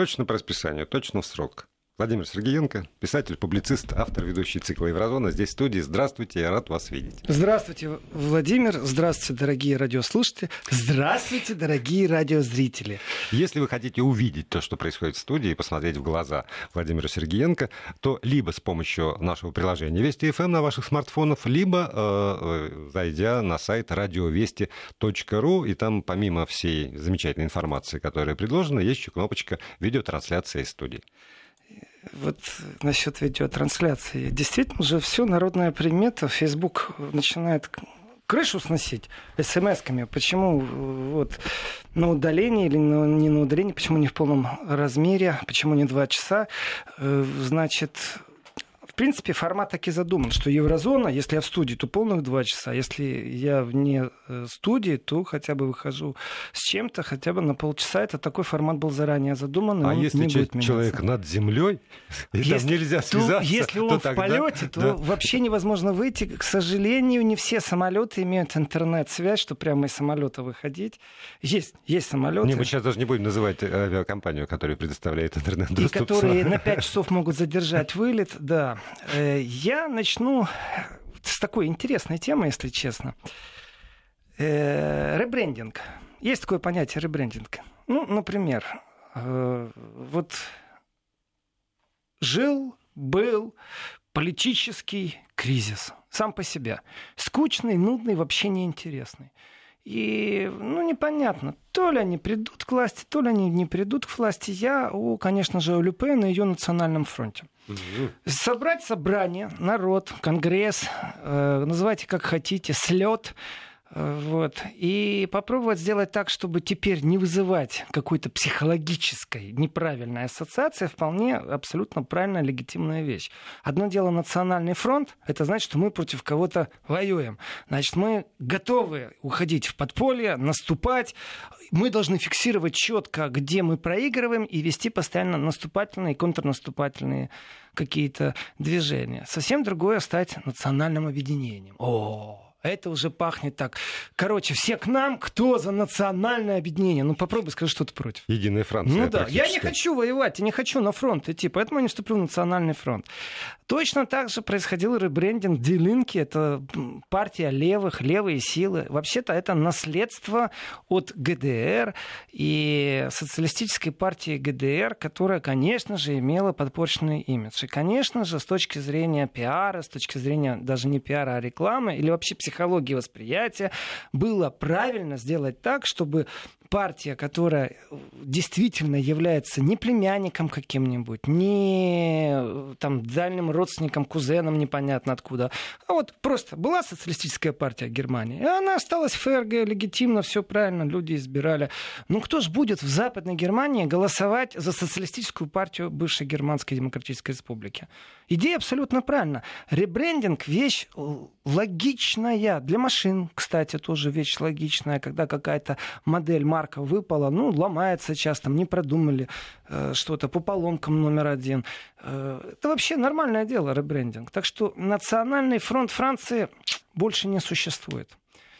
точно по расписанию, точно в срок. Владимир Сергеенко, писатель, публицист, автор ведущий цикла Еврозона. Здесь в студии. Здравствуйте, я рад вас видеть. Здравствуйте, Владимир. Здравствуйте, дорогие радиослушатели. Здравствуйте, дорогие радиозрители. Если вы хотите увидеть то, что происходит в студии, и посмотреть в глаза Владимира Сергеенко, то либо с помощью нашего приложения Вести ФМ на ваших смартфонах, либо э, э, зайдя на сайт радиовести.ру, и там помимо всей замечательной информации, которая предложена, есть еще кнопочка видеотрансляция из студии вот насчет видеотрансляции. Действительно же все народная примета. Facebook начинает крышу сносить смс-ками. Почему вот на удалении или на, не на удалении, почему не в полном размере, почему не два часа, э, значит, принципе, формат так и задуман, что еврозона, если я в студии, то полных два часа. Если я вне э, студии, то хотя бы выхожу с чем-то, хотя бы на полчаса. Это такой формат был заранее задуман. А если не будет человек над землей, и если, нельзя связаться, то, если он то в тогда... полете, то да. вообще невозможно выйти. К сожалению, не все самолеты имеют интернет-связь, что прямо из самолета выходить. Есть, есть самолеты. Не, мы сейчас даже не будем называть авиакомпанию, которая предоставляет интернет-доступ. И которые на 5 часов могут задержать вылет, да. Э, я начну с такой интересной темы, если честно. Э, ребрендинг. Есть такое понятие ребрендинг. Ну, например, э, вот жил, был политический кризис сам по себе. Скучный, нудный, вообще неинтересный. И, ну, непонятно, то ли они придут к власти, то ли они не придут к власти. Я, о, конечно же, о Люпен и ее национальном фронте. Собрать собрание, народ, конгресс, э, называйте как хотите, слет, вот. И попробовать сделать так, чтобы теперь не вызывать какой-то психологической неправильной ассоциации, вполне абсолютно правильная, легитимная вещь. Одно дело национальный фронт, это значит, что мы против кого-то воюем. Значит, мы готовы уходить в подполье, наступать. Мы должны фиксировать четко, где мы проигрываем, и вести постоянно наступательные и контрнаступательные какие-то движения. Совсем другое стать национальным объединением. О, это уже пахнет так. Короче, все к нам, кто за национальное объединение. Ну, попробуй скажи, что ты против. Единая Франция. Ну да, я не хочу воевать, я не хочу на фронт идти, поэтому я не вступлю в национальный фронт. Точно так же происходил ребрендинг Дилинки, это партия левых, левые силы. Вообще-то это наследство от ГДР и социалистической партии ГДР, которая, конечно же, имела подпорченный имидж. И, конечно же, с точки зрения пиара, с точки зрения даже не пиара, а рекламы или вообще психологии, психологии восприятия, было правильно сделать так, чтобы партия, которая действительно является не племянником каким-нибудь, не там, дальним родственником, кузеном непонятно откуда, а вот просто была социалистическая партия Германии, и она осталась ФРГ, легитимно, все правильно, люди избирали. Ну кто же будет в Западной Германии голосовать за социалистическую партию бывшей Германской Демократической Республики? Идея абсолютно правильна. Ребрендинг — вещь логичная. Для машин, кстати, тоже вещь логичная, когда какая-то модель марка выпала, ну, ломается часто, не продумали э, что-то по поломкам номер один. Э, это вообще нормальное дело, ребрендинг. Так что национальный фронт Франции больше не существует.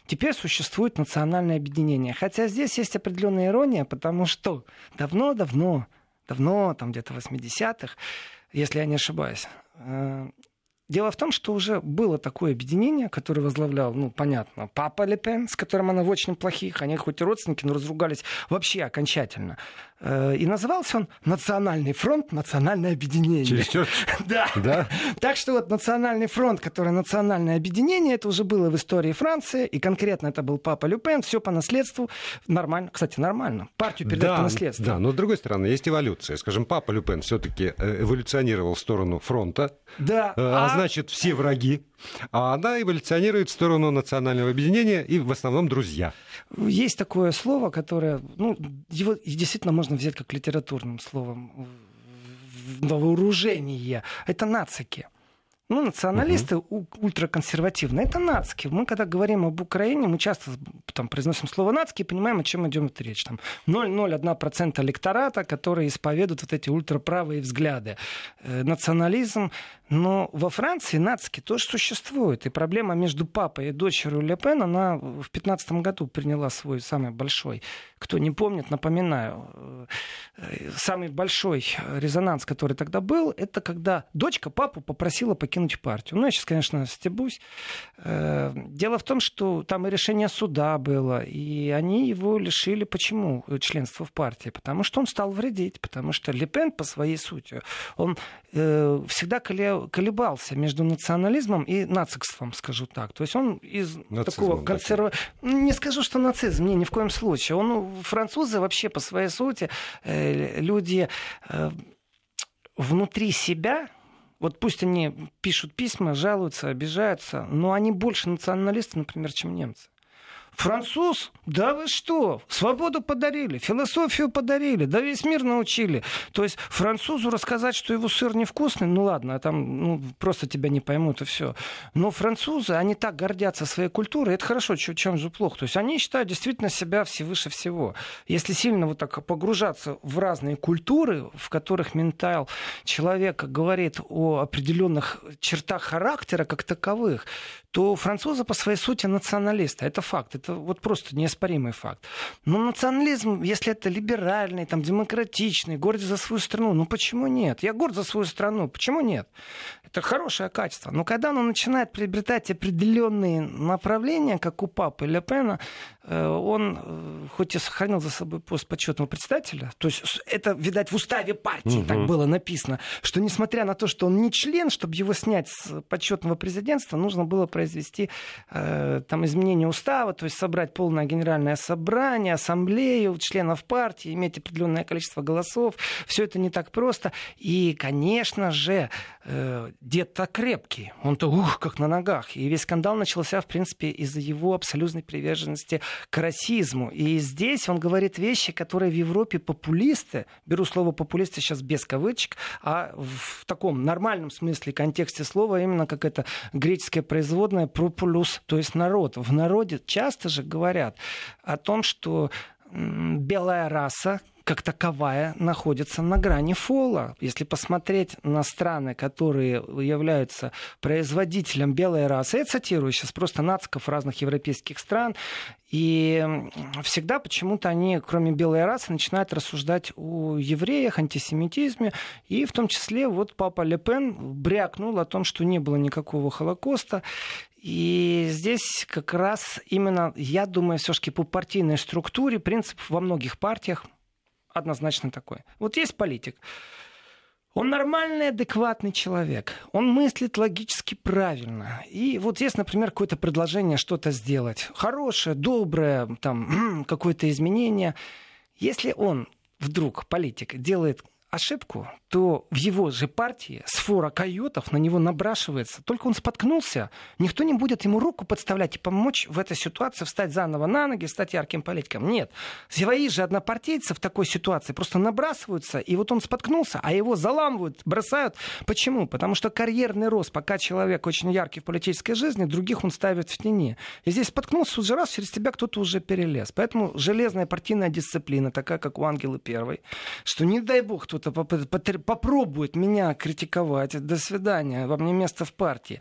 Теперь существует национальное объединение. Хотя здесь есть определенная ирония, потому что давно-давно, давно, там где-то в 80-х, если я не ошибаюсь, э, Дело в том, что уже было такое объединение, которое возглавлял, ну, понятно, папа Лепен, с которым она в очень плохих, они хоть и родственники, но разругались вообще окончательно. Э, и назывался он Национальный фронт, Национальное объединение. Через Да. да. Так что вот Национальный фронт, который Национальное объединение, это уже было в истории Франции, и конкретно это был папа Люпен, все по наследству. Нормально, кстати, нормально. Партию передать да, по наследству. Да, но с другой стороны, есть эволюция. Скажем, папа Люпен все-таки э, эволюционировал в сторону фронта. Да. Э, а, а значит, все враги. А она эволюционирует в сторону национального объединения и в основном друзья. Есть такое слово, которое, ну, его действительно можно взять как литературным словом на вооружение. Это нацики. Ну, националисты угу. ультраконсервативные. Это нацики. Мы, когда говорим об Украине, мы часто там, произносим слово нацики и понимаем, о чем идет речь. Там 0,01% электората, которые исповедуют вот эти ультраправые взгляды. Э, национализм но во Франции нацики тоже существует. И проблема между папой и дочерью Ле Пен, она в 2015 году приняла свой самый большой. Кто не помнит, напоминаю. Э, самый большой резонанс, который тогда был, это когда дочка папу попросила покинуть партию. Ну, я сейчас, конечно, стебусь. Э, дело в том, что там и решение суда было, и они его лишили. Почему членства в партии? Потому что он стал вредить, потому что Ле Пен по своей сути, он э, всегда колебался между национализмом и нацикством, скажу так. То есть он из Нацизмом, такого консерва... Не скажу, что нацизм, не, ни в коем случае. Он французы вообще по своей сути э, люди внутри себя вот пусть они пишут письма, жалуются, обижаются, но они больше националисты, например, чем немцы. Француз? Да вы что? Свободу подарили, философию подарили, да весь мир научили. То есть французу рассказать, что его сыр невкусный, ну ладно, а там ну, просто тебя не поймут и все. Но французы, они так гордятся своей культурой, это хорошо, чем же плохо. То есть они считают действительно себя всевыше всего. Если сильно вот так погружаться в разные культуры, в которых ментал человека говорит о определенных чертах характера как таковых, то французы по своей сути националисты. Это факт, это вот просто неоспоримый факт. Но национализм, если это либеральный, там, демократичный, гордый за свою страну, ну почему нет? Я горд за свою страну, почему нет? Это хорошее качество. Но когда оно начинает приобретать определенные направления, как у папы Ле Пена, он э, хоть и сохранил за собой пост почетного председателя, то есть это, видать, в уставе партии угу. так было написано, что несмотря на то, что он не член, чтобы его снять с почетного президентства, нужно было произвести э, там изменение устава, то есть собрать полное генеральное собрание, ассамблею членов партии, иметь определенное количество голосов. Все это не так просто. И, конечно же, э, дед-то крепкий. Он-то, ух, как на ногах. И весь скандал начался, в принципе, из-за его абсолютной приверженности к расизму. И здесь он говорит вещи, которые в Европе популисты, беру слово популисты сейчас без кавычек, а в таком нормальном смысле, контексте слова, именно как это греческое производство, народное пропулюс, то есть народ. В народе часто же говорят о том, что белая раса как таковая находится на грани фола. Если посмотреть на страны, которые являются производителем белой расы, я цитирую сейчас просто нациков разных европейских стран, и всегда почему-то они, кроме белой расы, начинают рассуждать о евреях, антисемитизме. И в том числе вот папа Ле Пен брякнул о том, что не было никакого Холокоста. И здесь как раз именно, я думаю, все-таки по партийной структуре принцип во многих партиях однозначно такой. Вот есть политик. Он нормальный, адекватный человек. Он мыслит логически правильно. И вот есть, например, какое-то предложение что-то сделать. Хорошее, доброе, там, какое-то изменение. Если он вдруг, политик, делает ошибку, то в его же партии сфора койотов на него набрашивается. Только он споткнулся, никто не будет ему руку подставлять и помочь в этой ситуации встать заново на ноги, стать ярким политиком. Нет. Свои же однопартийцы в такой ситуации просто набрасываются, и вот он споткнулся, а его заламывают, бросают. Почему? Потому что карьерный рост, пока человек очень яркий в политической жизни, других он ставит в тени. И здесь споткнулся уже раз, через тебя кто-то уже перелез. Поэтому железная партийная дисциплина, такая, как у Ангелы Первой, что не дай бог кто-то попробует меня критиковать, до свидания, вам не место в партии.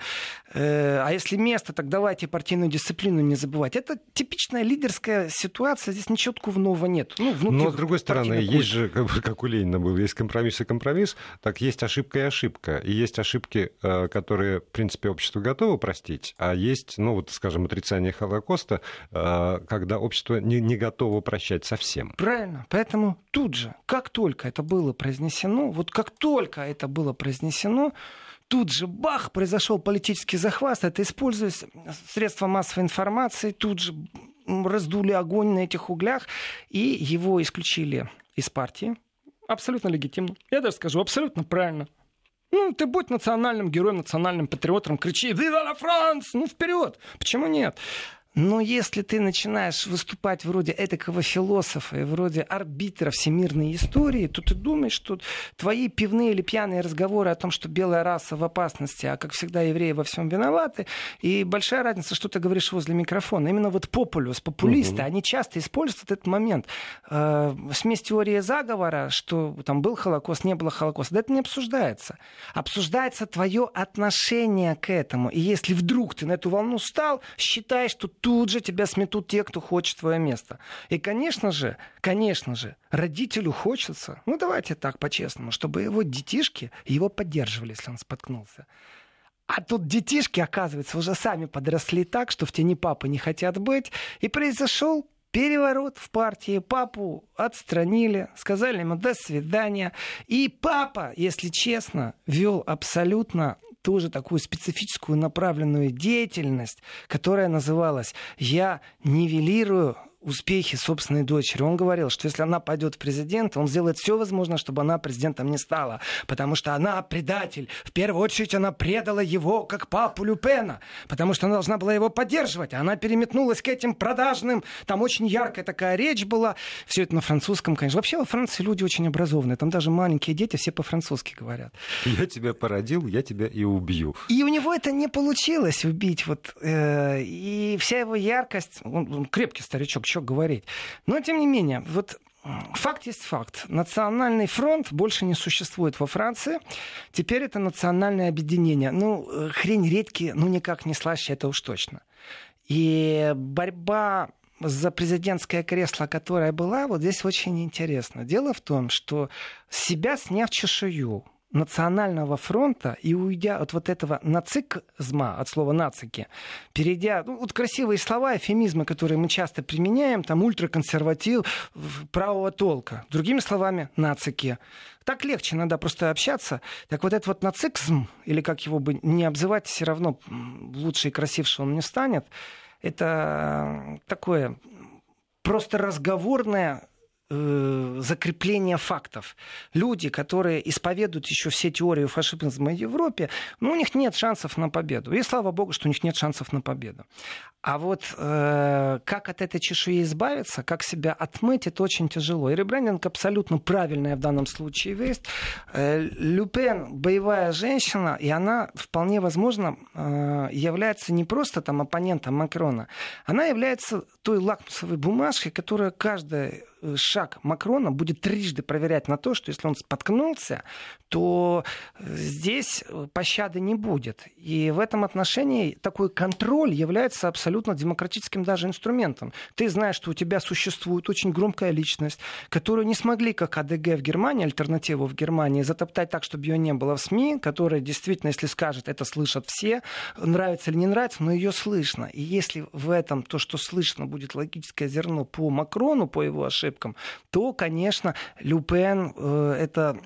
Э, а если место, так давайте партийную дисциплину не забывать. Это типичная лидерская ситуация, здесь ничего нового нет. Ну, Но, с другой стороны, есть же, как у Ленина был, есть компромисс и компромисс, так есть ошибка и ошибка. И есть ошибки, э, которые, в принципе, общество готово простить, а есть, ну, вот, скажем, отрицание Холокоста, э, когда общество не, не готово прощать совсем. Правильно. Поэтому тут же, как только это было произнесено, вот как только это было произнесено, тут же бах, произошел политический захват, это используясь средства массовой информации, тут же раздули огонь на этих углях, и его исключили из партии. Абсолютно легитимно. Я даже скажу, абсолютно правильно. Ну, ты будь национальным героем, национальным патриотом, кричи «Viva la France!» Ну, вперед! Почему нет? Но если ты начинаешь выступать вроде этакого философа и вроде арбитра всемирной истории, то ты думаешь, что твои пивные или пьяные разговоры о том, что белая раса в опасности, а как всегда евреи во всем виноваты, и большая разница, что ты говоришь возле микрофона. Именно вот популюс, популисты, угу. они часто используют этот момент. Э, смесь теории заговора, что там был Холокост, не было Холокоста, да это не обсуждается. Обсуждается твое отношение к этому. И если вдруг ты на эту волну стал, считай, что тут же тебя сметут те, кто хочет твое место. И, конечно же, конечно же, родителю хочется, ну давайте так по-честному, чтобы его детишки его поддерживали, если он споткнулся. А тут детишки, оказывается, уже сами подросли так, что в тени папы не хотят быть. И произошел переворот в партии. Папу отстранили, сказали ему до свидания. И папа, если честно, вел абсолютно тоже такую специфическую направленную деятельность, которая называлась «Я нивелирую успехи собственной дочери. Он говорил, что если она пойдет в президент, он сделает все возможное, чтобы она президентом не стала. Потому что она предатель. В первую очередь она предала его, как папу Люпена. Потому что она должна была его поддерживать. Она переметнулась к этим продажным. Там очень яркая такая речь была. Все это на французском, конечно. Вообще во Франции люди очень образованные. Там даже маленькие дети все по-французски говорят. Я тебя породил, я тебя и убью. И у него это не получилось убить. Вот, э, и вся его яркость... Он, он крепкий старичок, что говорить. Но, тем не менее, вот Факт есть факт. Национальный фронт больше не существует во Франции. Теперь это национальное объединение. Ну, э, хрень редьки, ну, никак не слаще, это уж точно. И борьба за президентское кресло, которое была, вот здесь очень интересно. Дело в том, что себя сняв чешую, национального фронта и уйдя от вот этого нацикзма, от слова нацики, перейдя, ну, вот красивые слова, эфемизмы, которые мы часто применяем, там ультраконсерватив правого толка. Другими словами, нацики. Так легче иногда просто общаться. Так вот этот вот нацикзм, или как его бы не обзывать, все равно лучше и красивше он не станет. Это такое просто разговорное э, закрепление фактов. Люди, которые исповедуют еще все теории фашизма в Европе, ну, у них нет шансов на победу. И слава богу, что у них нет шансов на победу. А вот э, как от этой чешуи избавиться, как себя отмыть, это очень тяжело. И ребрендинг абсолютно правильная в данном случае весть. Э, Люпен боевая женщина, и она вполне возможно э, является не просто там оппонентом Макрона, она является той лакмусовой бумажкой, которая каждая э, шаг Макрона будет трижды проверять на то, что если он споткнулся, то э, здесь э, пощады не будет. И в этом отношении такой контроль является абсолютно демократическим даже инструментом. Ты знаешь, что у тебя существует очень громкая личность, которую не смогли, как АДГ в Германии, альтернативу в Германии, затоптать так, чтобы ее не было в СМИ, которая действительно, если скажет, это слышат все, нравится или не нравится, но ее слышно. И если в этом то, что слышно, будет логическое зерно по Макрону, по его ошибкам, то, конечно, Люпен э, это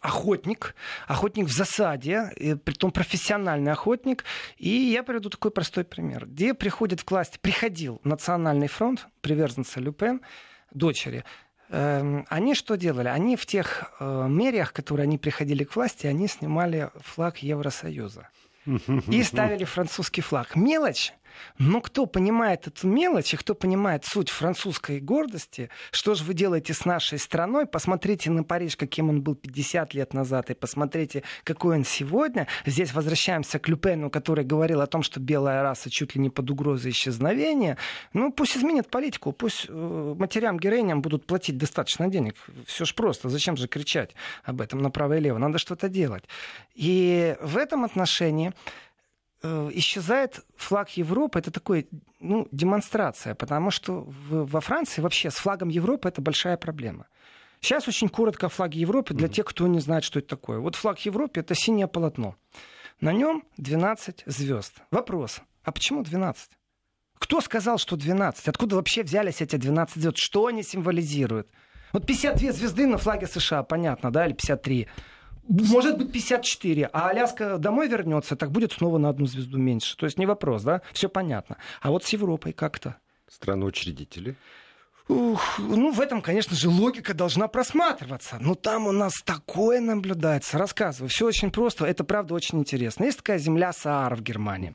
охотник, охотник в засаде, и, притом профессиональный охотник. И я приведу такой простой пример, где приходит в власть, приходил Национальный фронт, приверженца Люпен, дочери, эм, они что делали? Они в тех э, мериях, которые они приходили к власти, они снимали флаг Евросоюза и ставили французский флаг. Мелочь, но кто понимает эту мелочь, и кто понимает суть французской гордости, что же вы делаете с нашей страной, посмотрите на Париж, каким он был 50 лет назад, и посмотрите, какой он сегодня. Здесь возвращаемся к Люпену, который говорил о том, что белая раса чуть ли не под угрозой исчезновения. Ну, пусть изменят политику, пусть э, матерям-героиням будут платить достаточно денег. Все ж просто. Зачем же кричать об этом направо и лево? Надо что-то делать. И в этом отношении исчезает флаг Европы, это такой, ну, демонстрация, потому что в, во Франции вообще с флагом Европы это большая проблема. Сейчас очень коротко о флаге Европы для mm-hmm. тех, кто не знает, что это такое. Вот флаг Европы это синее полотно. На нем 12 звезд. Вопрос, а почему 12? Кто сказал, что 12? Откуда вообще взялись эти 12 звезд? Что они символизируют? Вот 52 звезды на флаге США, понятно, да, или 53. Может быть 54, а Аляска домой вернется, так будет снова на одну звезду меньше. То есть не вопрос, да? Все понятно. А вот с Европой как-то. Страны-учредители. Ух, ну, в этом, конечно же, логика должна просматриваться. Но там у нас такое наблюдается. Рассказываю. Все очень просто. Это, правда, очень интересно. Есть такая земля Саара в Германии.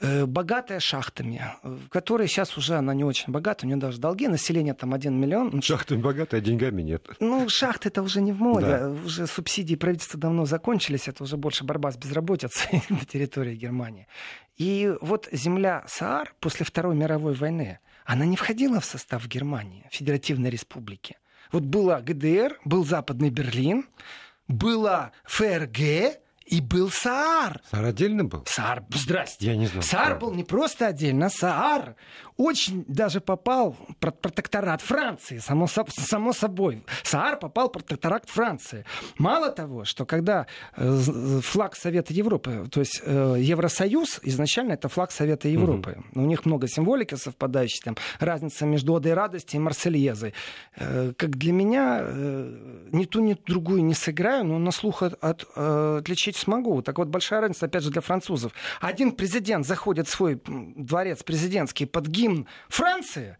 Э, богатая шахтами, э, которая сейчас уже, она не очень богата. У нее даже долги. Население там 1 миллион. Ну, Шахтами богатая, а деньгами нет. Ну, шахты это уже не в моде. Да. Уже субсидии правительства давно закончились. Это уже больше борьба с безработицей на территории Германии. И вот земля Саар после Второй мировой войны, она не входила в состав Германии, Федеративной Республики. Вот была ГДР, был Западный Берлин, была ФРГ, и был Саар. Саар отдельно был? Саар, здрасте. Я не знаю. Саар правда. был не просто отдельно, Саар очень даже попал протекторат Франции, само, само собой. Саар попал протекторат Франции. Мало того, что когда э, флаг Совета Европы, то есть э, Евросоюз, изначально это флаг Совета Европы. Угу. У них много символики совпадающей, там разница между Одой радости и Марсельезой. Э, как для меня, ни ту, ни другую не сыграю, но на слух от, от, отличить смогу. Так вот, большая разница, опять же, для французов. Один президент заходит в свой дворец президентский под гимн гимн Франции,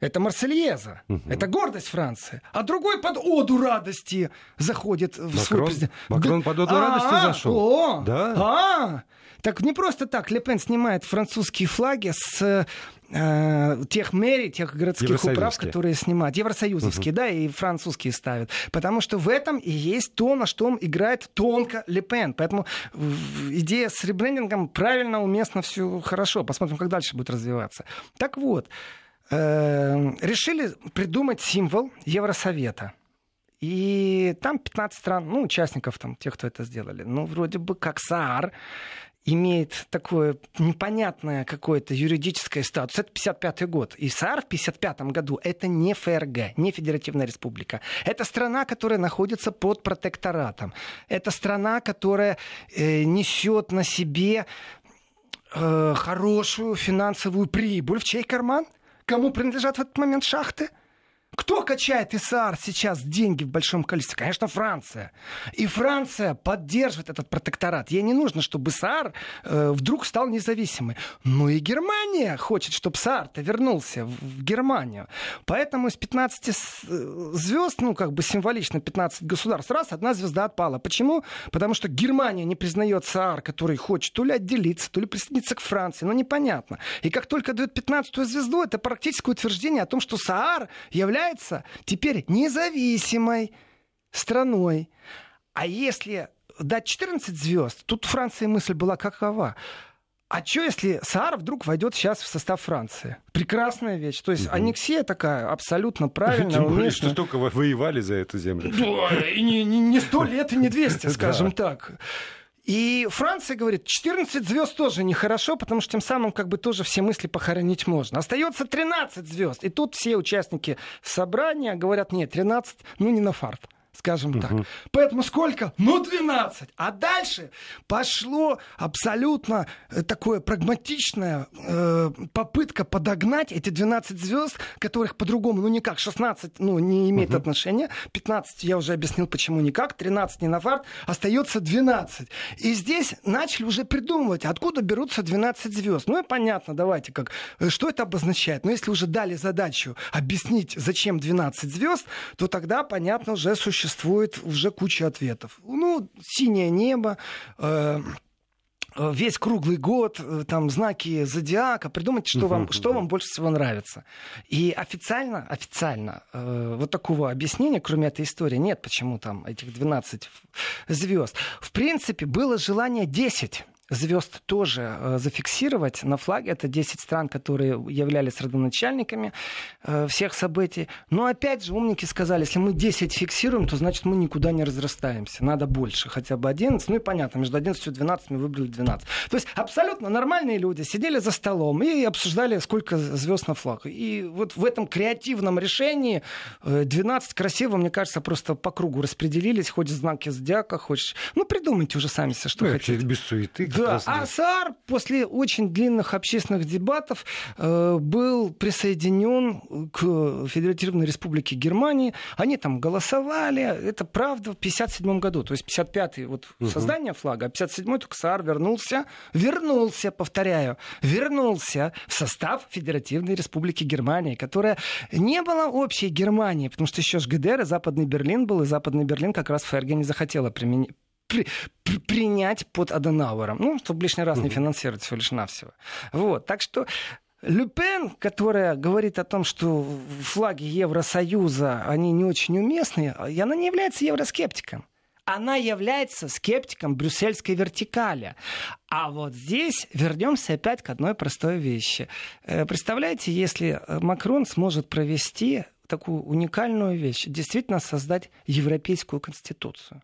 это Марсельеза, угу. это гордость Франции. А другой под оду радости заходит в Макрон, свой президент. Макрон под оду радости а, зашел. О, да. А, так не просто так. Лепен снимает французские флаги с э, тех мэрий, тех городских управ, которые снимают. Евросоюзовские, угу. да, и французские ставят. Потому что в этом и есть то, на что он играет тонко Лепен. Поэтому идея с ребрендингом правильно, уместно, все хорошо. Посмотрим, как дальше будет развиваться. Так вот, э, решили придумать символ Евросовета. И там 15 стран, ну, участников, там, тех, кто это сделали. Ну, вроде бы как СААР имеет такое непонятное какое-то юридическое статус. Это 55 год. И САР в 55 году это не ФРГ, не Федеративная Республика. Это страна, которая находится под протекторатом. Это страна, которая э, несет на себе э, хорошую финансовую прибыль. В чей карман? Кому принадлежат в этот момент шахты? Кто качает ИСАР сейчас деньги в большом количестве? Конечно, Франция. И Франция поддерживает этот протекторат. Ей не нужно, чтобы САР э, вдруг стал независимой. Но и Германия хочет, чтобы САР-то вернулся в, в Германию. Поэтому из 15 э, звезд, ну, как бы символично 15 государств, раз, одна звезда отпала. Почему? Потому что Германия не признает САР, который хочет то ли отделиться, то ли присоединиться к Франции. Ну, непонятно. И как только дает 15 звезду, это практическое утверждение о том, что СААР является является теперь независимой страной. А если дать 14 звезд, тут Франции мысль была какова? А что, если Саар вдруг войдет сейчас в состав Франции? Прекрасная вещь. То есть угу. аннексия такая абсолютно правильная. Тем более, что столько воевали за эту землю. Да, и не, 100 лет, и не 200, скажем так. И Франция говорит, 14 звезд тоже нехорошо, потому что тем самым как бы тоже все мысли похоронить можно. Остается 13 звезд. И тут все участники собрания говорят, нет, 13, ну не на фарт скажем угу. так. Поэтому сколько? Ну, 12. А дальше пошло абсолютно э, такое прагматичная э, попытка подогнать эти 12 звезд, которых по-другому, ну никак, 16, ну, не имеет угу. отношения, 15 я уже объяснил, почему никак, 13 не на фарт, остается 12. И здесь начали уже придумывать, откуда берутся 12 звезд. Ну и понятно, давайте как, э, что это обозначает. Но если уже дали задачу объяснить, зачем 12 звезд, то тогда, понятно, уже существует существует уже куча ответов. Ну, синее небо, э, э весь круглый год, э, там знаки зодиака, придумайте, что вам, что вам больше всего нравится. И официально, официально э, вот такого объяснения, кроме этой истории, нет, почему там этих 12 звезд. В принципе, было желание 10 звезд тоже э, зафиксировать на флаге. Это 10 стран, которые являлись родоначальниками э, всех событий. Но опять же, умники сказали, если мы 10 фиксируем, то значит мы никуда не разрастаемся. Надо больше, хотя бы 11. Ну и понятно, между 11 и 12 мы выбрали 12. То есть абсолютно нормальные люди сидели за столом и обсуждали, сколько звезд на флаг. И вот в этом креативном решении 12 э, красиво, мне кажется, просто по кругу распределились, хоть знаки зодиака, хоть... Ну, придумайте уже сами себе, что ну, хотите. без суеты. Да, а САР после очень длинных общественных дебатов э, был присоединен к Федеративной Республике Германии. Они там голосовали, это правда, в 1957 году. То есть 55-й вот угу. создание флага, а 57-й только САР вернулся, вернулся, повторяю, вернулся в состав Федеративной Республики Германии, которая не была общей Германией, потому что еще ж ГДР и Западный Берлин был, и Западный Берлин как раз ФРГ не захотела применить при, при, принять под Аденауэром. Ну, чтобы лишний раз не финансировать всего лишь навсего. Вот. Так что Люпен, которая говорит о том, что флаги Евросоюза, они не очень уместны, и она не является евроскептиком. Она является скептиком брюссельской вертикали. А вот здесь вернемся опять к одной простой вещи. Э, представляете, если Макрон сможет провести такую уникальную вещь, действительно создать европейскую конституцию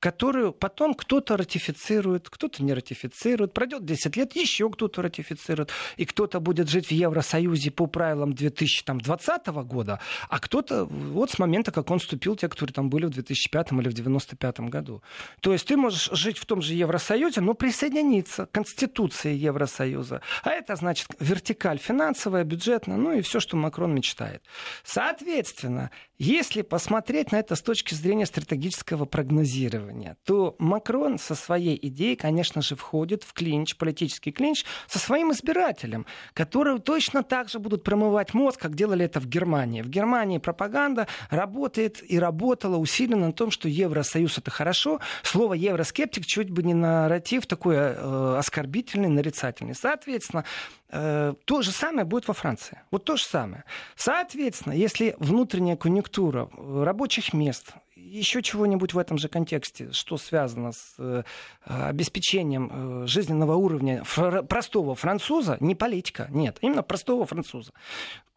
которую потом кто-то ратифицирует, кто-то не ратифицирует. Пройдет 10 лет, еще кто-то ратифицирует. И кто-то будет жить в Евросоюзе по правилам 2020 года, а кто-то вот с момента, как он вступил, те, которые там были в 2005 или в 1995 году. То есть ты можешь жить в том же Евросоюзе, но присоединиться к Конституции Евросоюза. А это значит вертикаль финансовая, бюджетная, ну и все, что Макрон мечтает. Соответственно, если посмотреть на это с точки зрения стратегического прогнозирования, то Макрон со своей идеей, конечно же, входит в клинч, политический клинч со своим избирателем, которые точно так же будут промывать мозг, как делали это в Германии. В Германии пропаганда работает и работала усиленно на том, что Евросоюз это хорошо. Слово евроскептик чуть бы не нарратив такой э, оскорбительный, нарицательный. Соответственно, то же самое будет во Франции. Вот то же самое. Соответственно, если внутренняя конъюнктура э, рабочих мест, еще чего-нибудь в этом же контексте, что связано с э, обеспечением жизненного уровня простого француза, не политика, нет, именно простого француза,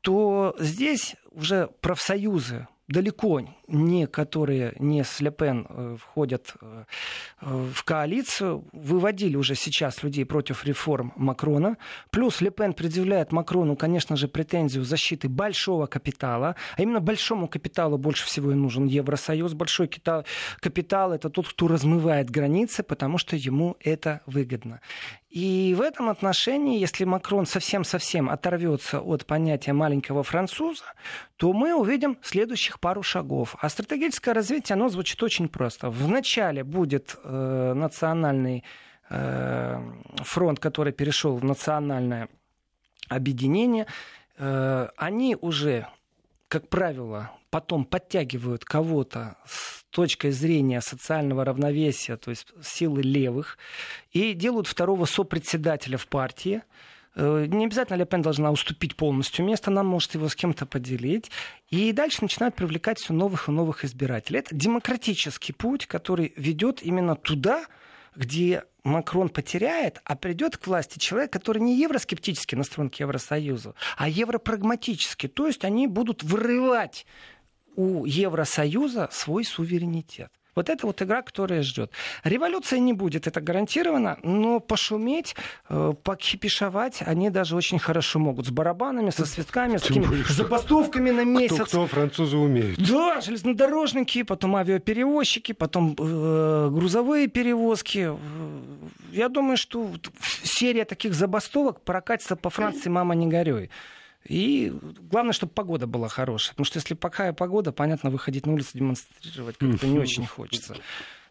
то здесь уже профсоюзы далеко не которые не с Лепен э, входят э, в коалицию, выводили уже сейчас людей против реформ Макрона. Плюс Лепен предъявляет Макрону, конечно же, претензию защиты большого капитала. А именно большому капиталу больше всего и нужен Евросоюз. Большой капитал – это тот, кто размывает границы, потому что ему это выгодно. И в этом отношении, если Макрон совсем-совсем оторвется от понятия маленького француза, то мы увидим следующих пару шагов. А стратегическое развитие, оно звучит очень просто. Вначале будет э, национальный э, фронт, который перешел в национальное объединение. Э, они уже, как правило, потом подтягивают кого-то с точкой зрения социального равновесия, то есть силы левых, и делают второго сопредседателя в партии. Э, не обязательно Ле Пен должна уступить полностью место, она может его с кем-то поделить. И дальше начинают привлекать все новых и новых избирателей. Это демократический путь, который ведет именно туда, где Макрон потеряет, а придет к власти человек, который не евроскептически настроен к Евросоюзу, а европрагматически. То есть они будут вырывать у Евросоюза свой суверенитет. Вот это вот игра, которая ждет. Революции не будет, это гарантированно, но пошуметь, э, покипишовать они даже очень хорошо могут. С барабанами, со свистками, с такими забастовками на месяц. Кто, кто французы умеют. Да, железнодорожники, потом авиаперевозчики, потом э, грузовые перевозки. Я думаю, что серия таких забастовок прокатится по Франции «Мама, не горюй». И главное, чтобы погода была хорошая. Потому что если плохая погода, понятно, выходить на улицу демонстрировать как-то не очень хочется.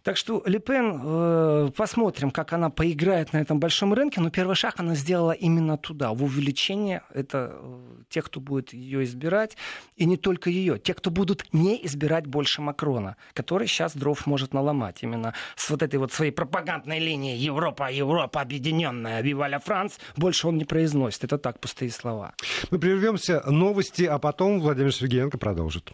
Так что Лепен, э, посмотрим, как она поиграет на этом большом рынке. Но первый шаг она сделала именно туда, в увеличение. Это э, тех, кто будет ее избирать. И не только ее. Те, кто будут не избирать больше Макрона, который сейчас дров может наломать. Именно с вот этой вот своей пропагандной линией Европа, Европа объединенная, Виваля Франц, больше он не произносит. Это так, пустые слова. Мы прервемся. Новости, а потом Владимир Сергеенко продолжит.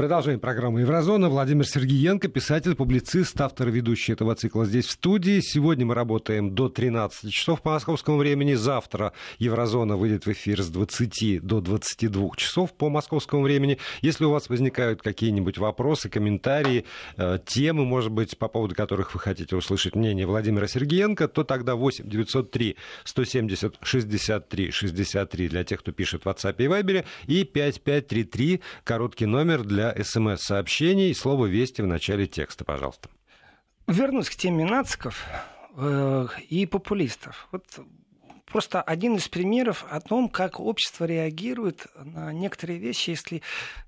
Продолжаем программу «Еврозона». Владимир Сергеенко, писатель, публицист, автор и ведущий этого цикла здесь в студии. Сегодня мы работаем до 13 часов по московскому времени. Завтра «Еврозона» выйдет в эфир с 20 до 22 часов по московскому времени. Если у вас возникают какие-нибудь вопросы, комментарии, э, темы, может быть, по поводу которых вы хотите услышать мнение Владимира Сергеенко, то тогда 8 903 170 63 63 для тех, кто пишет в WhatsApp и Viber, и 5533 короткий номер для смс-сообщений. Слово «Вести» в начале текста, пожалуйста. Вернусь к теме нациков. э, и популистов. Вот просто один из примеров о том, как общество реагирует на некоторые вещи, если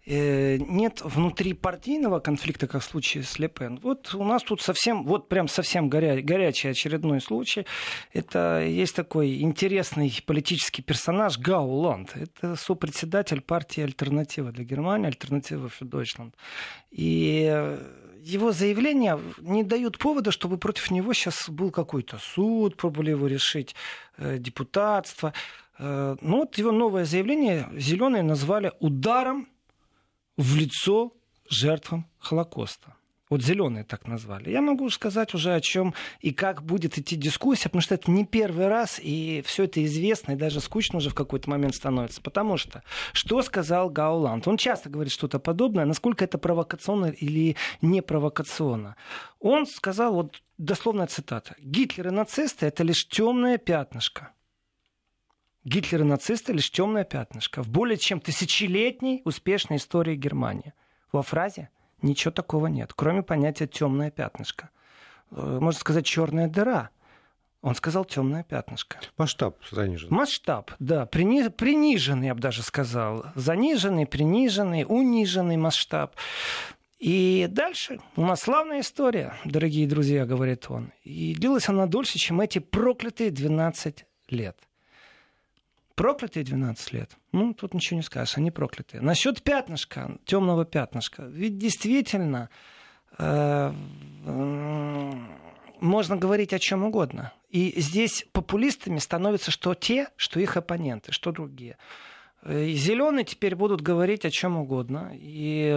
э, нет внутри партийного конфликта, как в случае с Лепен. Вот у нас тут совсем, вот прям совсем горя, горячий очередной случай. Это есть такой интересный политический персонаж Гау Ланд. Это сопредседатель партии «Альтернатива для Германии», «Альтернатива für Deutschland». И его заявления не дают повода, чтобы против него сейчас был какой-то суд, пробовали его решить, э, депутатство. Э, ну вот его новое заявление зеленые назвали ударом в лицо жертвам Холокоста. Вот зеленые так назвали. Я могу сказать уже о чем и как будет идти дискуссия, потому что это не первый раз, и все это известно, и даже скучно уже в какой-то момент становится. Потому что, что сказал Гауланд? Он часто говорит что-то подобное, насколько это провокационно или не провокационно. Он сказал, вот дословная цитата, Гитлер и нацисты это лишь темное пятнышко. Гитлер и нацисты лишь темное пятнышко в более чем тысячелетней успешной истории Германии. Во фразе Ничего такого нет, кроме понятия темное пятнышко. Э, можно сказать, черная дыра. Он сказал темное пятнышко. Масштаб занижен. Масштаб, да. Прини... Приниженный, я бы даже сказал. Заниженный, приниженный, униженный масштаб. И дальше у нас славная история, дорогие друзья, говорит он. И длилась она дольше, чем эти проклятые 12 лет. Проклятые 12 лет. Ну, тут ничего не скажешь, они проклятые. Насчет пятнышка, темного пятнышка. Ведь действительно э, можно говорить о чем угодно. И здесь популистами становятся что те, что их оппоненты, что другие. Э, зеленые теперь будут говорить о чем угодно. И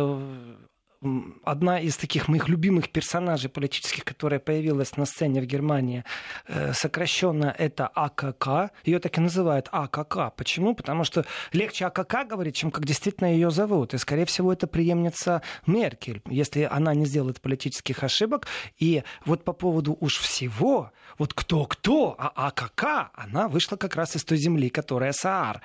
одна из таких моих любимых персонажей политических, которая появилась на сцене в Германии, э, сокращенно это АКК. Ее так и называют АКК. Почему? Потому что легче АКК говорить, чем как действительно ее зовут. И, скорее всего, это преемница Меркель, если она не сделает политических ошибок. И вот по поводу уж всего, вот кто-кто, а АКК, она вышла как раз из той земли, которая Саар.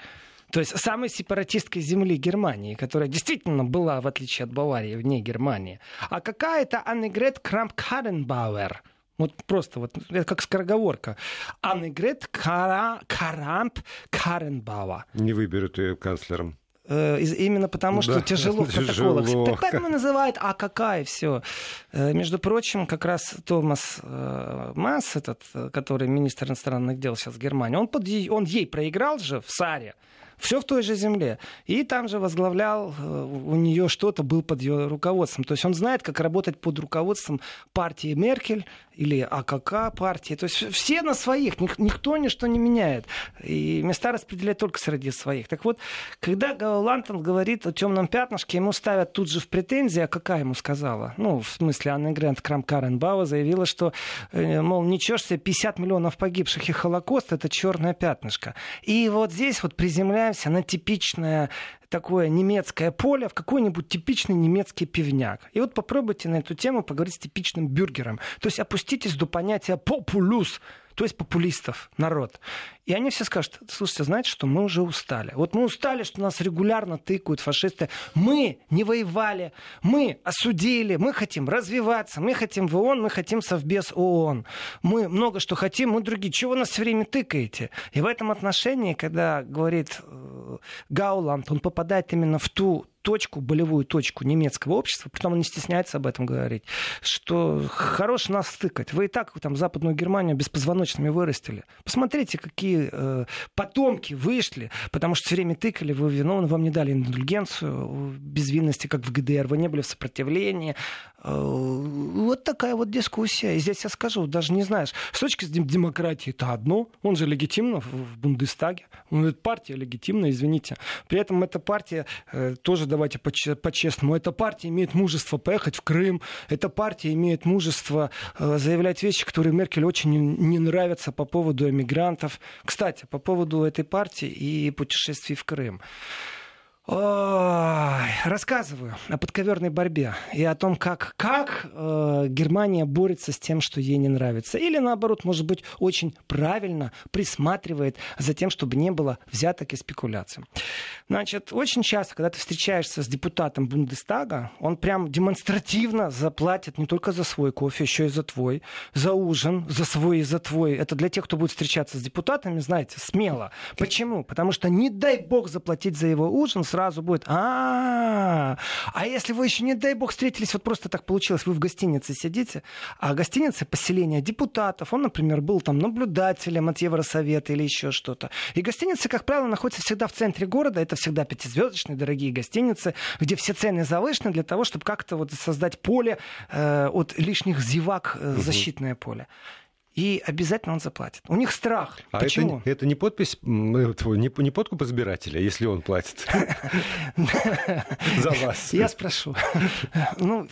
То есть самой сепаратистской земли Германии, которая действительно была, в отличие от Баварии, вне Германии. А какая-то Аннегрет Крамп-Каренбауэр. Вот просто вот, это как скороговорка. Аннегрет Кара, Карамп Каренбауа. Не выберут ее канцлером э, именно потому, что да, тяжело в протоколах. Тяжело. Так, так называют, а какая, все. Э, между прочим, как раз Томас э, Масс, этот, который министр иностранных дел сейчас в Германии, он, под, он ей проиграл же в Саре. Все в той же земле. И там же возглавлял э, у нее что-то, был под ее руководством. То есть он знает, как работать под руководством партии Меркель или АКК партии. То есть все на своих, никто ничто не меняет. И места распределяют только среди своих. Так вот, когда Лантон говорит о темном пятнышке, ему ставят тут же в претензии, а какая ему сказала? Ну, в смысле, Анна Грант Крам Каренбауа заявила, что, э, мол, ничего себе, 50 миллионов погибших и Холокост — это черное пятнышко. И вот здесь вот приземляемся на типичное такое немецкое поле в какой-нибудь типичный немецкий пивняк. И вот попробуйте на эту тему поговорить с типичным бюргером. То есть опуститесь до понятия популюс, то есть популистов, народ. И они все скажут, слушайте, знаете, что мы уже устали. Вот мы устали, что нас регулярно тыкают фашисты. Мы не воевали, мы осудили, мы хотим развиваться, мы хотим в ООН, мы хотим совбез ООН. Мы много что хотим, мы другие. Чего нас все время тыкаете? И в этом отношении, когда говорит э, Гауланд, он попадает именно в ту точку, болевую точку немецкого общества, притом он не стесняется об этом говорить, что хорош нас стыкать. Вы и так там Западную Германию беспозвоночными вырастили. Посмотрите, какие э, потомки вышли, потому что все время тыкали, вы виновны, вам не дали индульгенцию безвинности, как в ГДР, вы не были в сопротивлении. Э, вот такая вот дискуссия. И здесь я скажу, даже не знаешь, с точки зрения демократии это одно, он же легитимно в Бундестаге, партия легитимна, извините. При этом эта партия э, тоже давайте по-честному, эта партия имеет мужество поехать в Крым, эта партия имеет мужество э, заявлять вещи, которые Меркель очень не нравятся по поводу эмигрантов. Кстати, по поводу этой партии и путешествий в Крым. Ой, рассказываю о подковерной борьбе и о том, как, как э, Германия борется с тем, что ей не нравится. Или наоборот, может быть, очень правильно присматривает за тем, чтобы не было взяток и спекуляций. Значит, очень часто, когда ты встречаешься с депутатом Бундестага, он прям демонстративно заплатит не только за свой кофе, еще и за твой, за ужин, за свой и за твой. Это для тех, кто будет встречаться с депутатами, знаете, смело. Почему? Потому что не дай бог заплатить за его ужин, сразу будет, а, а если вы еще, не дай бог, встретились, вот просто так получилось, вы в гостинице сидите, а гостиница поселение депутатов, он, например, был там наблюдателем от Евросовета или еще что-то. И гостиница, как правило, находится всегда в центре города, это всегда пятизвездочные дорогие гостиницы, где все цены завышены для того, чтобы как-то вот создать поле э, от лишних зевак, э, защитное поле и обязательно он заплатит. У них страх. А Почему? Это, это не подпись, не, не подкуп избирателя, если он платит за вас. Я спрошу. Ну,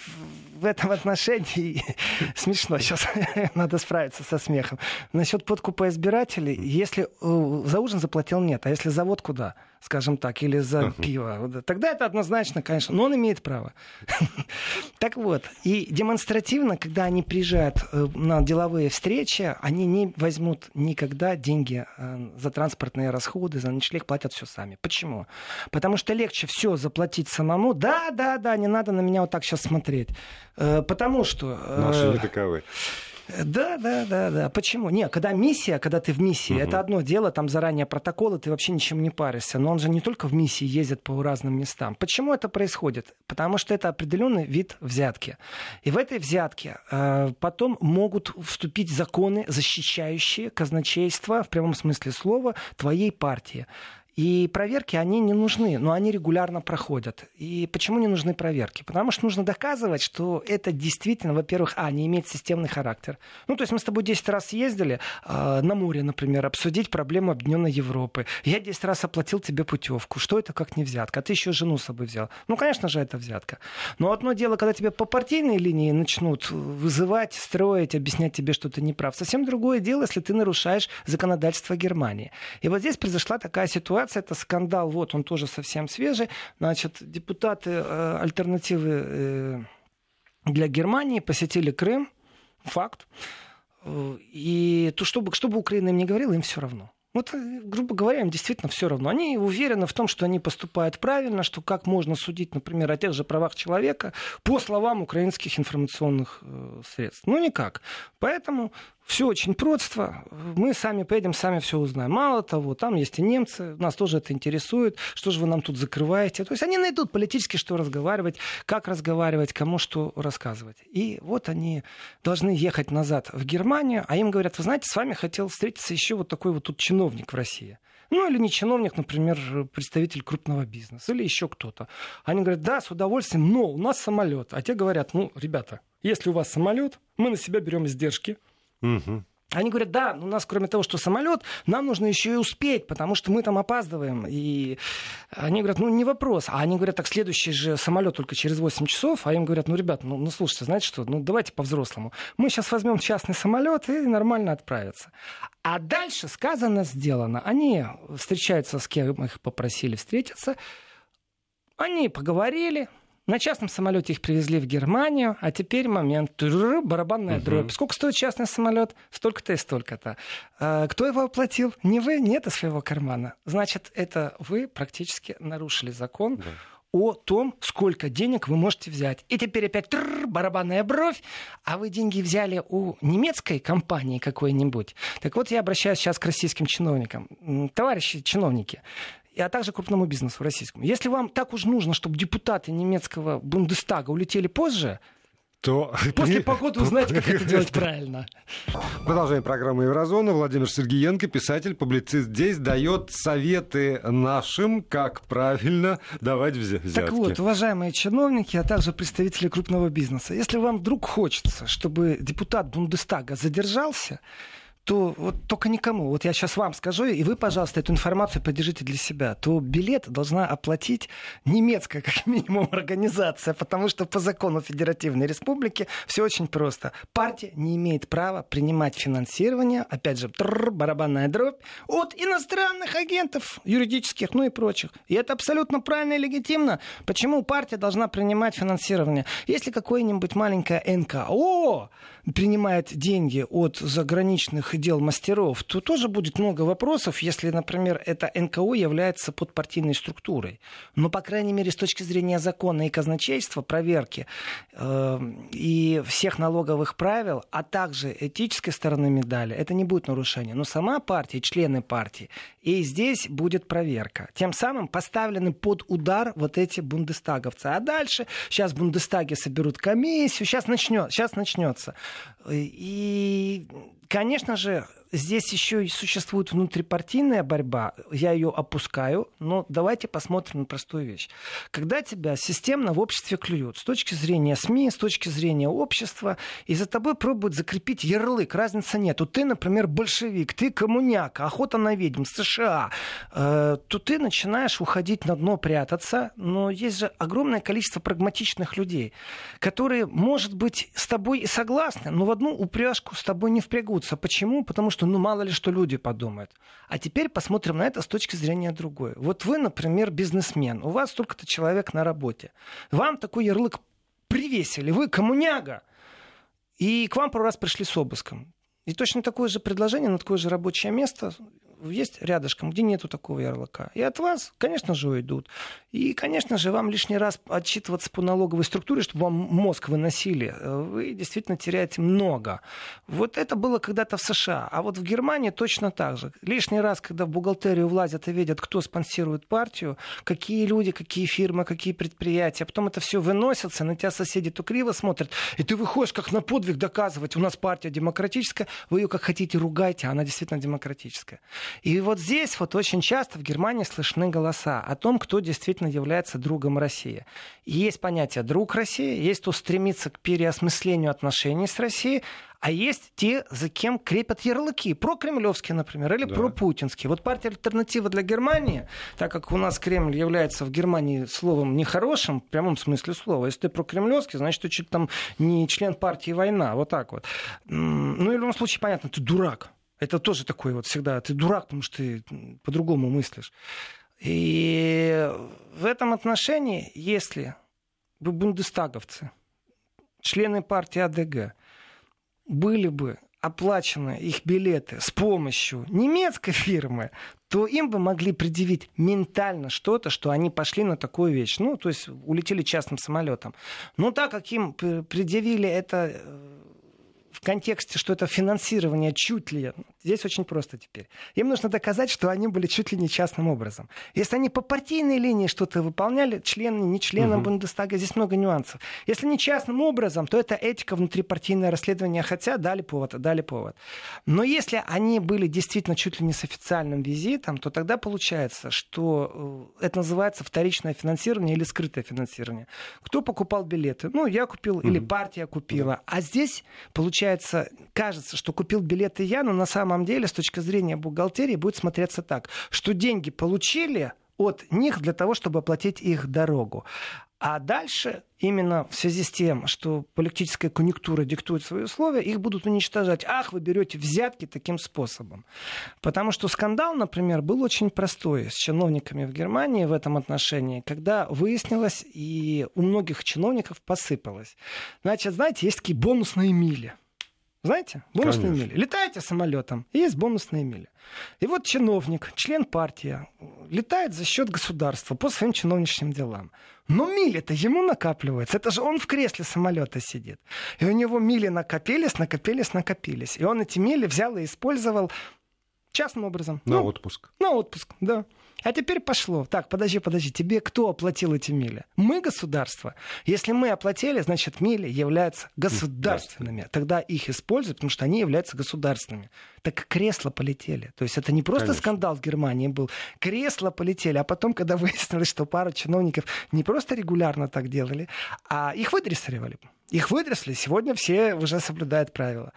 в этом отношении смешно. Сейчас надо справиться со смехом. Насчет подкупа избирателей, если э, за ужин заплатил нет, а если за водку да, скажем так, или за пиво, тогда это однозначно, конечно, но он имеет право. так вот, и демонстративно, когда они приезжают э, на деловые встречи, они не возьмут никогда деньги э, за транспортные расходы, за ночлег платят все сами. Почему? Потому что легче все заплатить самому. Да, да, да, не надо на меня вот так сейчас смотреть. Э, потому что... Наши не таковы. Да, да, да, да. Почему? Не, когда миссия, когда ты в миссии, угу. это одно дело, там заранее протоколы, ты вообще ничем не паришься. Но он же не только в миссии ездит по разным местам. Почему это происходит? Потому что это определенный вид взятки. И в этой взятке э, потом могут вступить законы, защищающие казначейство в прямом смысле слова твоей партии. И проверки, они не нужны, но они регулярно проходят. И почему не нужны проверки? Потому что нужно доказывать, что это действительно, во-первых, а, не имеет системный характер. Ну, то есть мы с тобой 10 раз ездили э, на море, например, обсудить проблему Объединенной Европы. Я 10 раз оплатил тебе путевку. Что это как не взятка? А ты еще жену с собой взял. Ну, конечно же, это взятка. Но одно дело, когда тебя по партийной линии начнут вызывать, строить, объяснять тебе, что ты не прав. Совсем другое дело, если ты нарушаешь законодательство Германии. И вот здесь произошла такая ситуация, ситуация, это скандал, вот он тоже совсем свежий. Значит, депутаты э, альтернативы э, для Германии посетили Крым, факт. И то, чтобы, чтобы Украина им не говорила, им все равно. Вот, э, грубо говоря, им действительно все равно. Они уверены в том, что они поступают правильно, что как можно судить, например, о тех же правах человека по словам украинских информационных средств. Ну, никак. Поэтому все очень просто. Мы сами поедем, сами все узнаем. Мало того, там есть и немцы, нас тоже это интересует. Что же вы нам тут закрываете? То есть они найдут политически, что разговаривать, как разговаривать, кому что рассказывать. И вот они должны ехать назад в Германию, а им говорят, вы знаете, с вами хотел встретиться еще вот такой вот тут чиновник в России. Ну, или не чиновник, например, представитель крупного бизнеса, или еще кто-то. Они говорят, да, с удовольствием, но у нас самолет. А те говорят, ну, ребята, если у вас самолет, мы на себя берем издержки, Угу. Они говорят, да, у нас кроме того, что самолет, нам нужно еще и успеть, потому что мы там опаздываем. И они говорят, ну не вопрос. А они говорят, так следующий же самолет только через 8 часов. А им говорят, ну ребят, ну, ну слушайте, знаете что, ну давайте по-взрослому. Мы сейчас возьмем частный самолет и нормально отправиться. А дальше сказано, сделано. Они встречаются с кем их попросили встретиться. Они поговорили, на частном самолете их привезли в Германию, а теперь момент. Барабанная угу. дробь. Сколько стоит частный самолет? Столько-то и столько-то. А, кто его оплатил? Не вы, нет из своего кармана. Значит, это вы практически нарушили закон. Да о том, сколько денег вы можете взять. И теперь опять тррр, барабанная бровь, а вы деньги взяли у немецкой компании какой-нибудь. Так вот, я обращаюсь сейчас к российским чиновникам. Товарищи чиновники, а также крупному бизнесу российскому. Если вам так уж нужно, чтобы депутаты немецкого Бундестага улетели позже, то... После погоды узнаете, как это делать правильно. Продолжаем программу Еврозона. Владимир Сергеенко, писатель, публицист, здесь дает советы нашим, как правильно давать взятки. Так вот, уважаемые чиновники, а также представители крупного бизнеса, если вам вдруг хочется, чтобы депутат Бундестага задержался, то вот только никому, вот я сейчас вам скажу, и вы, пожалуйста, эту информацию поддержите для себя, то билет должна оплатить немецкая, как минимум, организация, потому что по закону Федеративной Республики все очень просто. Партия не имеет права принимать финансирование, опять же, тррр, барабанная дробь, от иностранных агентов юридических, ну и прочих. И это абсолютно правильно и легитимно. Почему партия должна принимать финансирование? Если какое-нибудь маленькое НКО принимает деньги от заграничных дел мастеров, то тоже будет много вопросов, если, например, это НКО является подпартийной структурой. Но, по крайней мере, с точки зрения закона и казначейства, проверки э, и всех налоговых правил, а также этической стороны медали, это не будет нарушение. Но сама партия, члены партии, и здесь будет проверка. Тем самым поставлены под удар вот эти бундестаговцы. А дальше сейчас бундестаги соберут комиссию, сейчас, начнет, сейчас начнется. И, конечно же, здесь еще и существует внутрипартийная борьба. Я ее опускаю, но давайте посмотрим на простую вещь. Когда тебя системно в обществе клюют, с точки зрения СМИ, с точки зрения общества, и за тобой пробуют закрепить ярлык, разницы нет. Ты, например, большевик, ты коммуняк, охота на ведьм, США, э, то ты начинаешь уходить на дно, прятаться, но есть же огромное количество прагматичных людей, которые, может быть, с тобой и согласны, но в одну упряжку с тобой не впрягутся. Почему? Потому что что ну мало ли что люди подумают. А теперь посмотрим на это с точки зрения другой. Вот вы, например, бизнесмен, у вас только-то человек на работе. Вам такой ярлык привесили, вы коммуняга. И к вам пару раз пришли с обыском. И точно такое же предложение на такое же рабочее место есть рядышком, где нету такого ярлыка. И от вас, конечно же, уйдут. И, конечно же, вам лишний раз отчитываться по налоговой структуре, чтобы вам мозг выносили, вы действительно теряете много. Вот это было когда-то в США. А вот в Германии точно так же. Лишний раз, когда в бухгалтерию влазят и видят, кто спонсирует партию, какие люди, какие фирмы, какие предприятия, потом это все выносится, на тебя соседи то криво смотрят, и ты выходишь как на подвиг доказывать, у нас партия демократическая, вы ее как хотите ругайте, а она действительно демократическая. И вот здесь вот очень часто в Германии слышны голоса о том, кто действительно является другом России. И есть понятие «друг России», есть кто стремится к переосмыслению отношений с Россией, а есть те, за кем крепят ярлыки. Про кремлевские, например, или да. про путинские. Вот партия «Альтернатива для Германии», так как у нас Кремль является в Германии словом нехорошим, в прямом смысле слова. Если ты про кремлевский, значит, ты чуть там не член партии «Война». Вот так вот. Ну, и в любом случае, понятно, ты дурак. Это тоже такой вот всегда, ты дурак, потому что ты по-другому мыслишь. И в этом отношении, если бы бундестаговцы, члены партии АДГ, были бы оплачены их билеты с помощью немецкой фирмы, то им бы могли предъявить ментально что-то, что они пошли на такую вещь. Ну, то есть улетели частным самолетом. Но так как им предъявили это э, в контексте, что это финансирование чуть ли... Здесь очень просто теперь. Им нужно доказать, что они были чуть ли не частным образом. Если они по партийной линии что-то выполняли, члены, не члены угу. Бундестага, здесь много нюансов. Если не частным образом, то это этика внутрипартийное расследование, хотя дали повод, дали повод. Но если они были действительно чуть ли не с официальным визитом, то тогда получается, что э, это называется вторичное финансирование или скрытое финансирование. Кто покупал билеты? Ну, я купил или партия купила. А здесь получается, кажется, что купил билеты я, но на самом деле с точки зрения бухгалтерии будет смотреться так, что деньги получили от них для того, чтобы оплатить их дорогу. А дальше, именно в связи с тем, что политическая конъюнктура диктует свои условия, их будут уничтожать. Ах, вы берете взятки таким способом. Потому что скандал, например, был очень простой с чиновниками в Германии в этом отношении, когда выяснилось, и у многих чиновников посыпалось. Значит, знаете, есть такие бонусные мили. Знаете, бонусные Конечно. мили. Летаете самолетом, есть бонусные мили. И вот чиновник, член партии, летает за счет государства по своим чиновничьим делам. Но мили-то ему накапливается. Это же он в кресле самолета сидит. И у него мили накопились, накопились, накопились. И он эти мили взял и использовал частным образом. На ну, отпуск. На отпуск, да. А теперь пошло. Так, подожди, подожди. Тебе кто оплатил эти мили? Мы государство. Если мы оплатили, значит, мили являются государственными. Тогда их используют, потому что они являются государственными. Так кресла полетели. То есть это не просто Конечно. скандал в Германии был, кресла полетели. А потом, когда выяснилось, что пара чиновников не просто регулярно так делали, а их выдрессировали. Их выдросли, сегодня все уже соблюдают правила.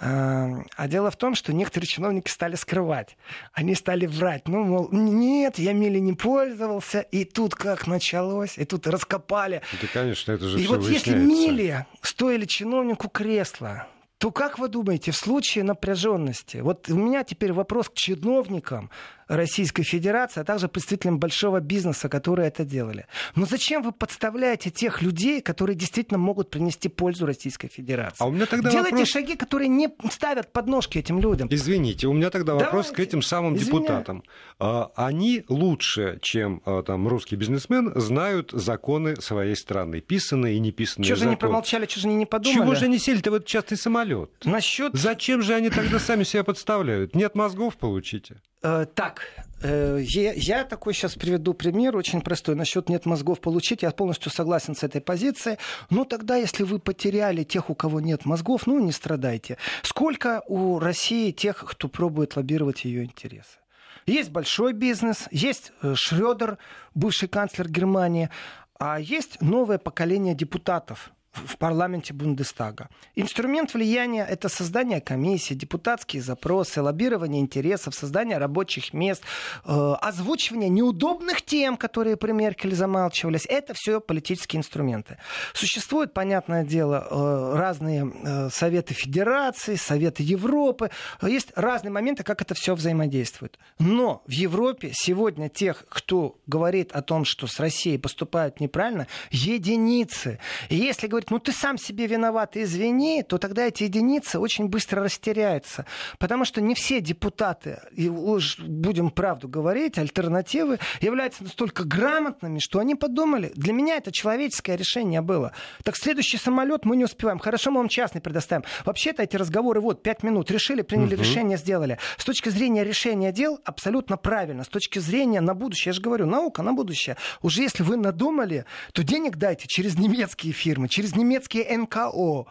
А, а дело в том, что некоторые чиновники стали скрывать. Они стали врать. Ну, мол, нет, я мили не пользовался. И тут как началось, и тут раскопали. Да, конечно, это же И вот выясняется. если мили стоили чиновнику кресла, то как вы думаете, в случае напряженности, вот у меня теперь вопрос к чиновникам, Российской Федерации, а также представителям большого бизнеса, которые это делали. Но зачем вы подставляете тех людей, которые действительно могут принести пользу Российской Федерации? А у меня тогда Делайте вопрос... шаги, которые не ставят подножки этим людям. Извините, у меня тогда вопрос Давайте. к этим самым Извиняю. депутатам. А, они лучше, чем а, там русский бизнесмен, знают законы своей страны, писанные и не писанные. Чего же они промолчали, чего же они не подумали? Чего же они сели-то в этот частный самолет? Насчет... Зачем же они тогда сами себя подставляют? Нет мозгов получите. Э, так, э, я, я такой сейчас приведу пример, очень простой. Насчет нет мозгов получить, я полностью согласен с этой позицией. Но тогда, если вы потеряли тех, у кого нет мозгов, ну не страдайте. Сколько у России тех, кто пробует лоббировать ее интересы? Есть большой бизнес, есть э, Шредер, бывший канцлер Германии, а есть новое поколение депутатов, в парламенте Бундестага. Инструмент влияния – это создание комиссий, депутатские запросы, лоббирование интересов, создание рабочих мест, э, озвучивание неудобных тем, которые при Меркель замалчивались. Это все политические инструменты. Существуют, понятное дело, э, разные э, советы федерации, советы Европы. Есть разные моменты, как это все взаимодействует. Но в Европе сегодня тех, кто говорит о том, что с Россией поступают неправильно, единицы. И если говорить говорит, ну ты сам себе виноват, извини, то тогда эти единицы очень быстро растеряются. Потому что не все депутаты, и уж будем правду говорить, альтернативы являются настолько грамотными, что они подумали, для меня это человеческое решение было. Так следующий самолет мы не успеваем. Хорошо, мы вам частный предоставим. Вообще-то эти разговоры, вот, пять минут, решили, приняли угу. решение, сделали. С точки зрения решения дел, абсолютно правильно. С точки зрения на будущее, я же говорю, наука на будущее. Уже если вы надумали, то денег дайте через немецкие фирмы, через через немецкие НКО.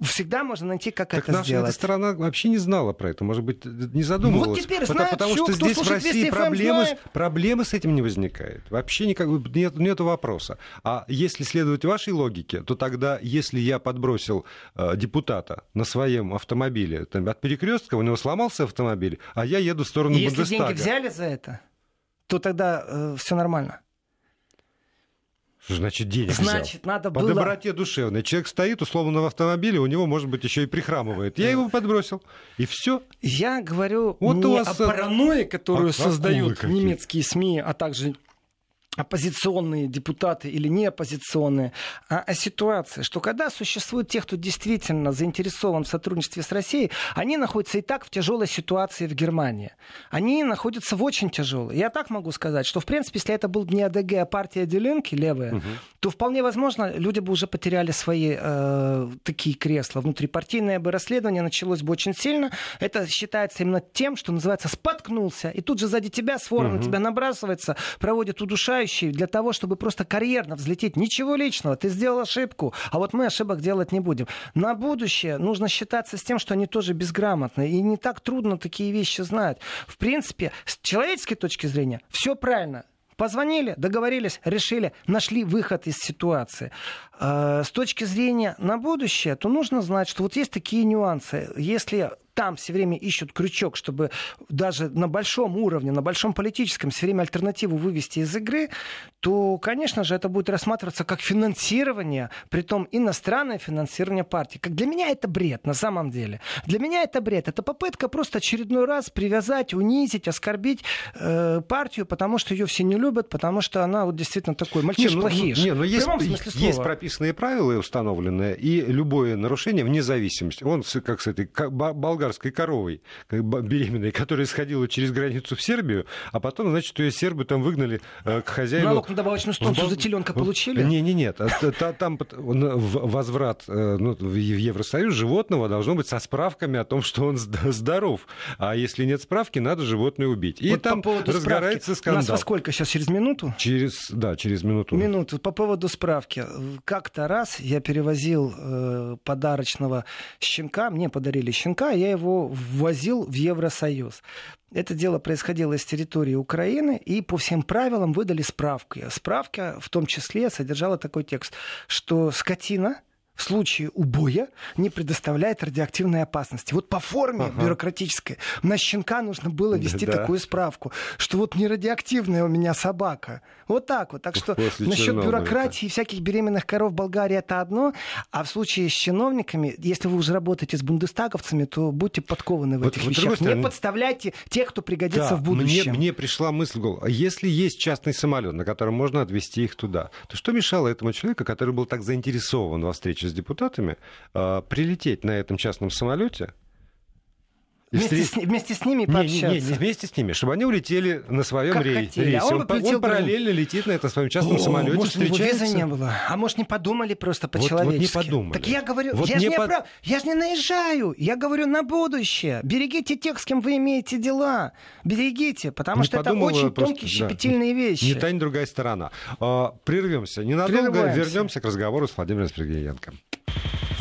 Всегда можно найти, как так это наша сделать. Эта страна вообще не знала про это, может быть, не задумывалась. Ну, вот теперь потому, знает потому все, что здесь в России проблемы, знает. проблемы с этим не возникает. Вообще никак, нет, нет вопроса. А если следовать вашей логике, то тогда, если я подбросил э, депутата на своем автомобиле там, от перекрестка, у него сломался автомобиль, а я еду в сторону если Бундестага. Если деньги взяли за это, то тогда э, все нормально. Что значит денег Значит, взял? надо По было... доброте душевной. Человек стоит, условно, в автомобиле, у него, может быть, еще и прихрамывает. Я его подбросил. И все. Я говорю вот не у вас... о паранойи, которую а, создают немецкие СМИ, а также оппозиционные депутаты или не оппозиционные, а о ситуации, что когда существуют те, кто действительно заинтересован в сотрудничестве с Россией, они находятся и так в тяжелой ситуации в Германии. Они находятся в очень тяжелой. Я так могу сказать, что, в принципе, если это был не АДГ, а партия Делинки, левая, угу. то вполне возможно, люди бы уже потеряли свои э, такие кресла. Внутрипартийное бы расследование началось бы очень сильно. Это считается именно тем, что называется споткнулся. И тут же сзади тебя свора угу. на тебя набрасывается, проводит удушающий составляющие для того, чтобы просто карьерно взлететь. Ничего личного, ты сделал ошибку, а вот мы ошибок делать не будем. На будущее нужно считаться с тем, что они тоже безграмотны, и не так трудно такие вещи знать. В принципе, с человеческой точки зрения, все правильно. Позвонили, договорились, решили, нашли выход из ситуации. Э, с точки зрения на будущее, то нужно знать, что вот есть такие нюансы. Если там все время ищут крючок, чтобы даже на большом уровне, на большом политическом все время альтернативу вывести из игры, то, конечно же, это будет рассматриваться как финансирование, при том иностранное финансирование партии. Как для меня это бред на самом деле. Для меня это бред. Это попытка просто очередной раз привязать, унизить, оскорбить э, партию, потому что ее все не любят, потому что она вот действительно такой мальчиш плохиш. Не, ну, ну есть, есть прописанные правила установленные, и любое нарушение вне зависимости. Он, как с этой болгар болгарской коровой беременной, которая сходила через границу в Сербию, а потом, значит, ее сербы там выгнали э, к хозяину. Налог на добавочную стоимость за теленка получили? Не, не, нет. Там возврат ну, в Евросоюз животного должно быть со справками о том, что он здоров. А если нет справки, надо животное убить. И вот там по разгорается справки. скандал. У нас во сколько сейчас? Через минуту? Через, да, через минуту. Минуту. По поводу справки. Как-то раз я перевозил э, подарочного щенка, мне подарили щенка, я его ввозил в Евросоюз. Это дело происходило с территории Украины, и по всем правилам выдали справку. Справка в том числе содержала такой текст, что скотина, в случае убоя не предоставляет радиоактивной опасности. Вот по форме ага. бюрократической на щенка нужно было вести да. такую справку, что вот не радиоактивная у меня собака. Вот так вот. Так что После насчет бюрократии всяких беременных коров в Болгарии это одно, а в случае с чиновниками, если вы уже работаете с бундестаговцами, то будьте подкованы в вот, этих вот вещах. Стороны... Не подставляйте тех, кто пригодится да, в будущем. Мне, мне пришла мысль в голову, а если есть частный самолет, на котором можно отвезти их туда, то что мешало этому человеку, который был так заинтересован во встрече с депутатами, а, прилететь на этом частном самолете Вместе, встреч... с, вместе с ними пообщаться. Не, не, не вместе с ними, чтобы они улетели на своем как рейсе. рейсе. А он, он, он параллельно летит на этом своем частном О, самолете. Может, встречается... виза не было. А может, не подумали просто по-человечески. Вот, вот не подумали. Так я говорю, вот я, не же не под... прав... я же не наезжаю. Я говорю на будущее. Берегите тех, с кем вы имеете дела. Берегите, потому не что это очень просто, тонкие, да. щепетильные вещи. Не та, ни другая сторона. А, прервемся. Ненадолго вернемся к разговору с Владимиром Сергеенко.